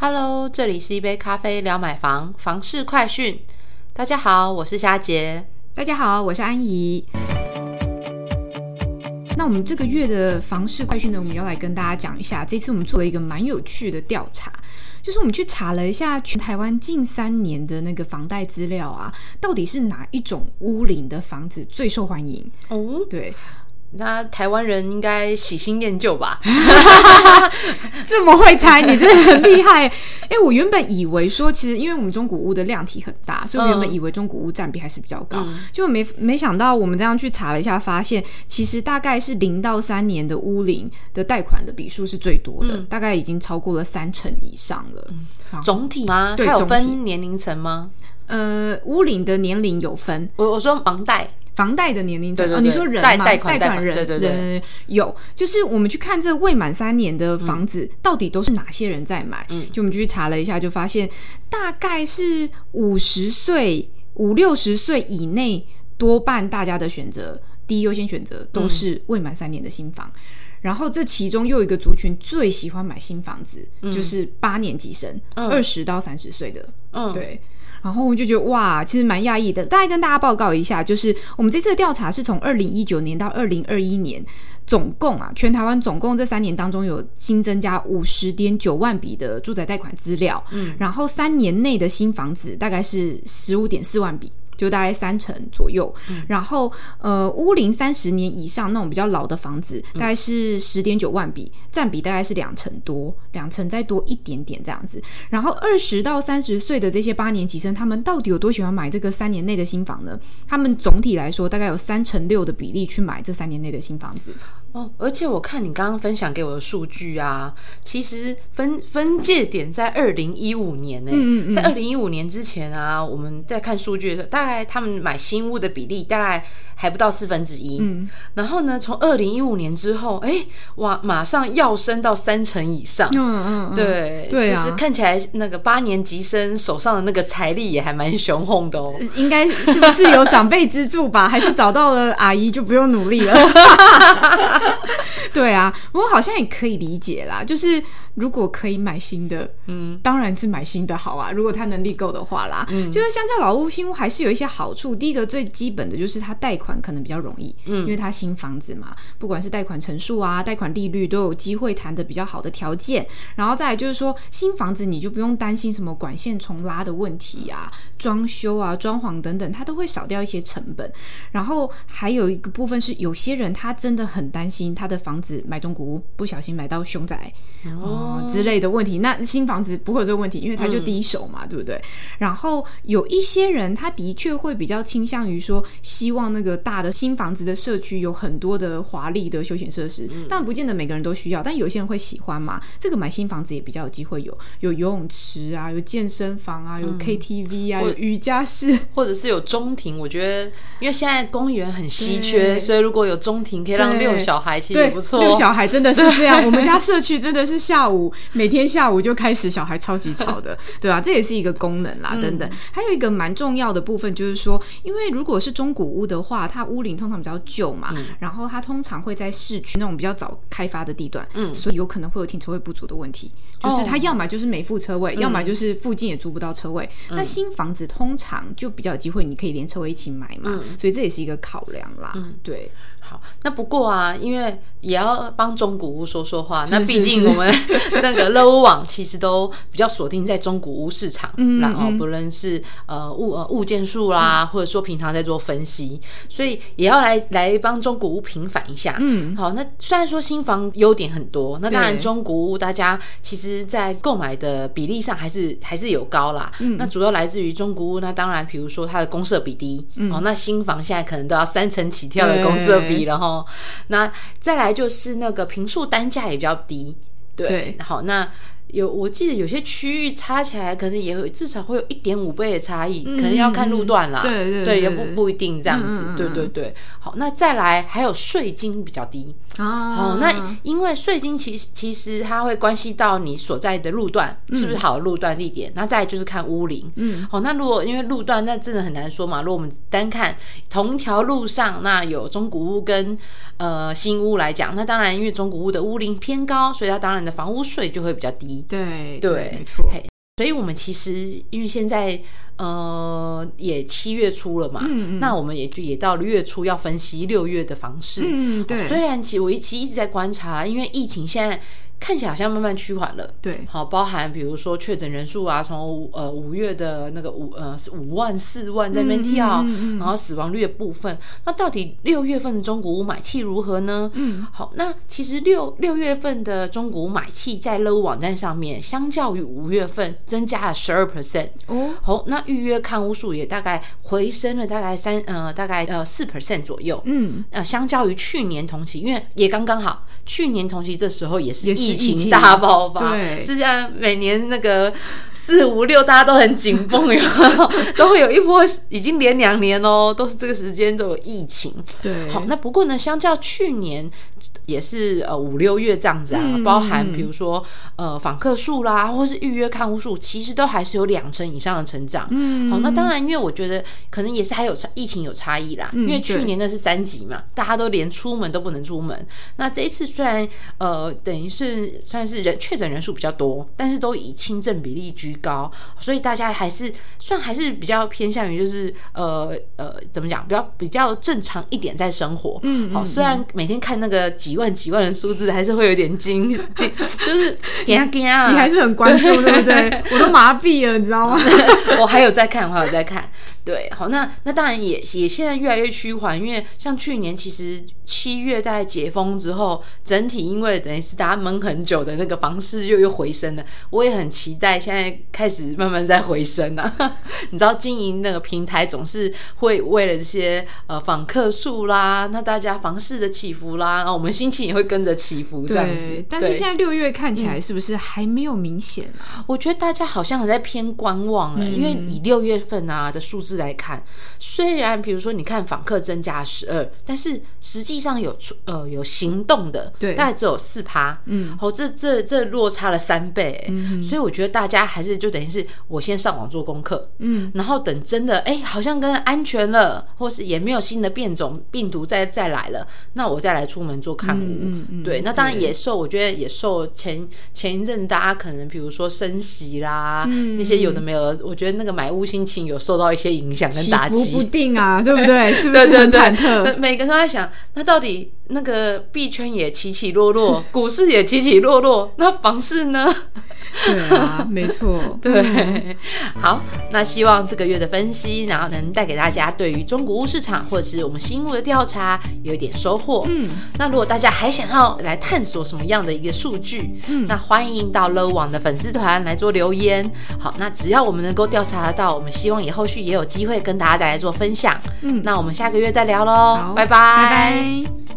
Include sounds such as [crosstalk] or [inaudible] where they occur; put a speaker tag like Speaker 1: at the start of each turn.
Speaker 1: Hello，这里是一杯咖啡聊买房房事快讯。大家好，我是夏杰。
Speaker 2: 大家好，我是安怡。那我们这个月的房事快讯呢，我们要来跟大家讲一下。这次我们做了一个蛮有趣的调查，就是我们去查了一下全台湾近三年的那个房贷资料啊，到底是哪一种屋龄的房子最受欢迎？哦，对。
Speaker 1: 那台湾人应该喜新厌旧吧？[laughs]
Speaker 2: 这么会猜，你真的很厉害。哎，我原本以为说，其实因为我们中古屋的量体很大，所以我原本以为中古屋占比还是比较高，就没没想到我们这样去查了一下，发现其实大概是零到三年的屋龄的贷款的笔数是最多的，大概已经超过了三成以上了。
Speaker 1: 总体吗？它有分年龄层吗？
Speaker 2: 呃，屋龄的年龄有分。
Speaker 1: 我我说房贷。
Speaker 2: 房贷的年龄层
Speaker 1: 哦，
Speaker 2: 你说人吗？
Speaker 1: 贷款
Speaker 2: 人，
Speaker 1: 对对对，
Speaker 2: 有，就是我们去看这未满三年的房子，到底都是哪些人在买？嗯，就我们去查了一下，就发现大概是五十岁、五六十岁以内，多半大家的选择，第一优先选择都是未满三年的新房。然后这其中又有一个族群最喜欢买新房子，就是八年级生，二十到三十岁的，嗯，对。然后我就觉得哇，其实蛮讶异的。大概跟大家报告一下，就是我们这次的调查是从二零一九年到二零二一年，总共啊，全台湾总共这三年当中有新增加五十点九万笔的住宅贷款资料。嗯，然后三年内的新房子大概是十五点四万笔。就大概三成左右，然后呃，屋龄三十年以上那种比较老的房子，大概是十点九万笔，占比大概是两成多，两成再多一点点这样子。然后二十到三十岁的这些八年级生，他们到底有多喜欢买这个三年内的新房呢？他们总体来说，大概有三成六的比例去买这三年内的新房子。
Speaker 1: 哦，而且我看你刚刚分享给我的数据啊，其实分分界点在二零一五年呢，在二零一五年之前啊，我们在看数据的时候，大概他们买新屋的比例大概还不到四分之一。嗯，然后呢，从二零一五年之后，哎，哇，马上要升到三成以上。嗯嗯，对对，就是看起来那个八年级生手上的那个财力也还蛮雄厚的哦。
Speaker 2: 应该是不是有长辈资助吧？还是找到了阿姨就不用努力了？[laughs] [laughs] 对啊，我好像也可以理解啦。就是如果可以买新的，嗯，当然是买新的好啊。如果他能力够的话啦，嗯，就是相较老屋新屋还是有一些好处。第一个最基本的就是它贷款可能比较容易，嗯，因为它新房子嘛，不管是贷款成数啊、贷款利率都有机会谈的比较好的条件。然后再来就是说，新房子你就不用担心什么管线重拉的问题啊、装修啊、装潢等等，它都会少掉一些成本。然后还有一个部分是，有些人他真的很担心他的房子买中古屋不小心买到凶宅哦。之类的问题，那新房子不会有这个问题，因为他就第一手嘛，对不对？然后有一些人他的确会比较倾向于说，希望那个大的新房子的社区有很多的华丽的休闲设施，但不见得每个人都需要，但有些人会喜欢嘛。这个买新房子也比较有机会有有游泳池啊，有健身房啊，有 KTV 啊，有瑜伽室，
Speaker 1: 或者是有中庭。我觉得，因为现在公园很稀缺，所以如果有中庭可以让六小孩，其实也不错。
Speaker 2: 遛小孩真的是这样，[laughs] 我们家社区真的是下午每天下午就开始小孩超级吵的，[laughs] 对吧？这也是一个功能啦，等等。还有一个蛮重要的部分就是说，因为如果是中古屋的话，它屋龄通常比较旧嘛，然后它通常会在市区那种比较早开发的地段，嗯，所以有可能会有停车位不足的问题。就是它要么就是没附车位，要么就是附近也租不到车位。那新房子通常就比较有机会，你可以连车位一起买嘛，所以这也是一个考量啦。对。
Speaker 1: 好，那不过啊，因为也要帮中古屋说说话。那毕竟我们 [laughs] 那个乐屋网其实都比较锁定在中古屋市场，然后不论是呃物呃物件数啦，或者说平常在做分析，所以也要来来帮中古屋平反一下。嗯，好，那虽然说新房优点很多，那当然中古屋大家其实在购买的比例上还是还是有高啦。嗯，那主要来自于中古屋，那当然比如说它的公设比低，哦，那新房现在可能都要三层起跳的公设比。了哈，那再来就是那个平数单价也比较低，对，好，那有我记得有些区域差起来可能也会至少会有一点五倍的差异，可能要看路段啦，
Speaker 2: 对对
Speaker 1: 对，也不不一定这样子，对对对。好，那再来还有税金比较低。哦，那因为税金其实其实它会关系到你所在的路段是不是好的路段地点，那再就是看屋龄。嗯，好，那如果因为路段那真的很难说嘛。如果我们单看同一条路上，那有中古屋跟呃新屋来讲，那当然因为中古屋的屋龄偏高，所以它当然的房屋税就会比较低。低。
Speaker 2: 对
Speaker 1: 对，
Speaker 2: 没错。
Speaker 1: 所以，我们其实因为现在呃也七月初了嘛，那我们也就也到了月初要分析六月的房市。
Speaker 2: 嗯，对。
Speaker 1: 虽然其我一其一直在观察，因为疫情现在。看起来好像慢慢趋缓了，
Speaker 2: 对，
Speaker 1: 好，包含比如说确诊人数啊，从呃五月的那个五呃是五万四万在那边跳，然后死亡率的部分，那到底六月份的中古屋买气如何呢？嗯，好，那其实六六月份的中古屋买气在 Low 网站上面，相较于五月份增加了十二 percent 哦，好，那预约看屋数也大概回升了大概三呃大概呃四 percent 左右，嗯，呃，相较于去年同期，因为也刚刚好，去年同期这时候也是。疫情大爆发，是像每年那个四五六，大家都很紧绷，有 [laughs] 都会有一波，已经连两年哦，都是这个时间都有疫情。
Speaker 2: 对，
Speaker 1: 好，那不过呢，相较去年也是呃五六月这样子啊，包含比如说呃访客数啦，或是预约看护数，其实都还是有两成以上的成长。嗯，好，那当然，因为我觉得可能也是还有疫情有差异啦，因为去年那是三级嘛，大家都连出门都不能出门。那这一次虽然呃等于是。算是人确诊人数比较多，但是都以轻症比例居高，所以大家还是算还是比较偏向于就是呃呃怎么讲，比较比较正常一点在生活。嗯，好，虽然每天看那个几万几万的数字，还是会有点惊 [laughs] 惊，就是！
Speaker 2: 你还是很关注，对不对？[laughs] 我都麻痹了，你知道吗？[laughs]
Speaker 1: 我还有在看，我还有在看。对，好，那那当然也也现在越来越趋缓，因为像去年其实七月在解封之后，整体因为等于是大家闷很久的那个房市又又回升了，我也很期待现在开始慢慢在回升啊。[laughs] 你知道经营那个平台总是会为了这些呃访客数啦，那大家房市的起伏啦，然后我们心情也会跟着起伏这样子。
Speaker 2: 但是现在六月看起来是不是还没有明显？
Speaker 1: 我觉得大家好像还在偏观望了，因为以六月份啊的数字。来看，虽然比如说你看访客增加十二，但是实际上有出呃有行动的，
Speaker 2: 对，
Speaker 1: 大概只有四趴，嗯，哦，这这这落差了三倍，嗯，所以我觉得大家还是就等于是我先上网做功课，嗯，然后等真的哎好像跟安全了，或是也没有新的变种病毒再再来了，那我再来出门做看嗯，对，那当然也受，我觉得也受前前一阵大家可能比如说升息啦，那些有的没有，我觉得那个买屋心情有受到一些影。响跟打击
Speaker 2: 不定啊，[laughs] 对不对？[laughs] 是不是很忐忑？
Speaker 1: 每个人都在想，那到底那个币圈也起起落落，股市也起起落落，那房市呢？
Speaker 2: 对啊，没错，[laughs]
Speaker 1: 对。好，那希望这个月的分析，然后能带给大家对于中古屋市场或者是我们新屋的调查有一点收获。嗯，那如果大家还想要来探索什么样的一个数据，嗯，那欢迎到 Low 网的粉丝团来做留言。好，那只要我们能够调查得到，我们希望也后续也有机会跟大家再来做分享。嗯，那我们下个月再聊喽，拜拜。